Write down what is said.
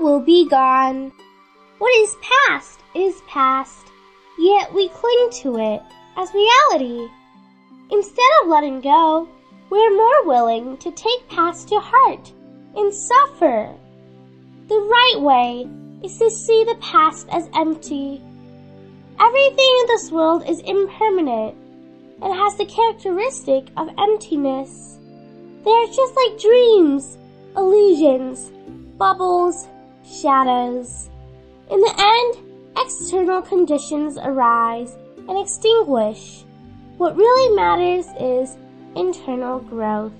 will be gone. What is past is past, yet we cling to it as reality. Instead of letting go, we're more willing to take past to heart and suffer. The right way is to see the past as empty. Everything in this world is impermanent and has the characteristic of emptiness. They are just like dreams, illusions, bubbles, shadows. In the end, external conditions arise and extinguish. What really matters is internal growth.